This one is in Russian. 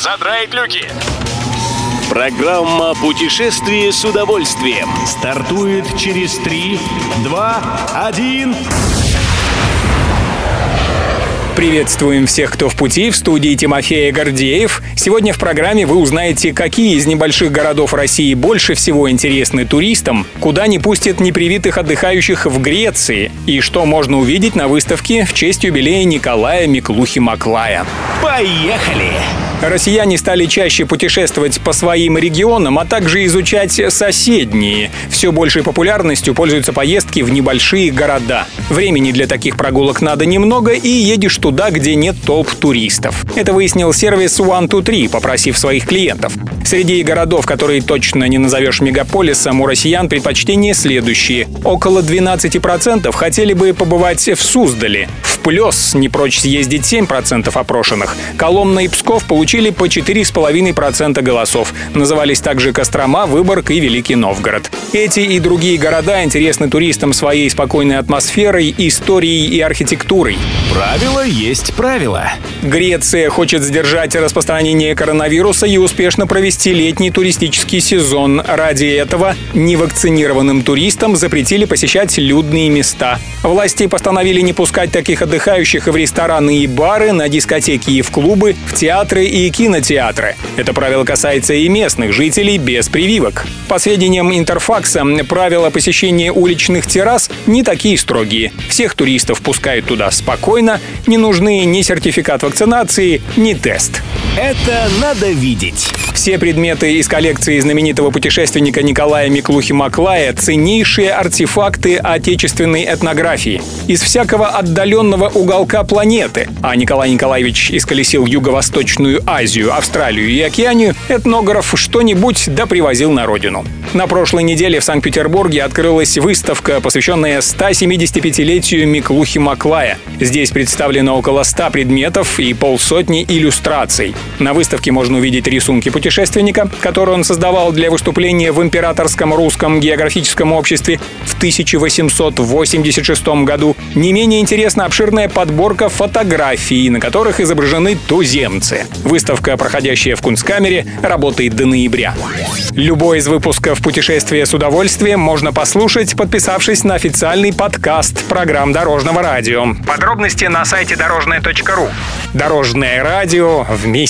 задраить люки. Программа «Путешествие с удовольствием» стартует через 3, 2, 1... Приветствуем всех, кто в пути, в студии Тимофея Гордеев. Сегодня в программе вы узнаете, какие из небольших городов России больше всего интересны туристам, куда не пустят непривитых отдыхающих в Греции и что можно увидеть на выставке в честь юбилея Николая Миклухи-Маклая. Поехали! Россияне стали чаще путешествовать по своим регионам, а также изучать соседние. Все большей популярностью пользуются поездки в небольшие города. Времени для таких прогулок надо немного, и едешь туда, где нет толп туристов. Это выяснил сервис One2Three, попросив своих клиентов. Среди городов, которые точно не назовешь мегаполисом, у россиян предпочтения следующие. Около 12% хотели бы побывать в Суздале. В Плес не прочь съездить 7% опрошенных. Коломна и Псков получили по 4,5% голосов. Назывались также Кострома, Выборг и Великий Новгород. Эти и другие города интересны туристам своей спокойной атмосферой, историей и архитектурой. Правило есть правило. Греция хочет сдержать распространение коронавируса и успешно провести летний туристический сезон. Ради этого невакцинированным туристам запретили посещать людные места. Власти постановили не пускать таких отдыхающих в рестораны и бары, на дискотеки и в клубы, в театры и кинотеатры. Это правило касается и местных жителей без прививок. По сведениям Интерфакса, правила посещения уличных террас не такие строгие. Всех туристов пускают туда спокойно, не нужны ни сертификат вакцинации, ни тест. Это надо видеть. Все предметы из коллекции знаменитого путешественника Николая Миклухи-Маклая – ценнейшие артефакты отечественной этнографии. Из всякого отдаленного уголка планеты. А Николай Николаевич исколесил Юго-Восточную Азию, Австралию и Океанию, этнограф что-нибудь да привозил на родину. На прошлой неделе в Санкт-Петербурге открылась выставка, посвященная 175-летию Миклухи-Маклая. Здесь представлено около 100 предметов и полсотни иллюстраций. На выставке можно увидеть рисунки путешественника, которые он создавал для выступления в Императорском русском географическом обществе в 1886 году. Не менее интересна обширная подборка фотографий, на которых изображены туземцы. Выставка, проходящая в Кунсткамере, работает до ноября. Любой из выпусков «Путешествие с удовольствием» можно послушать, подписавшись на официальный подкаст программ Дорожного радио. Подробности на сайте дорожное.ру. Дорожное радио вместе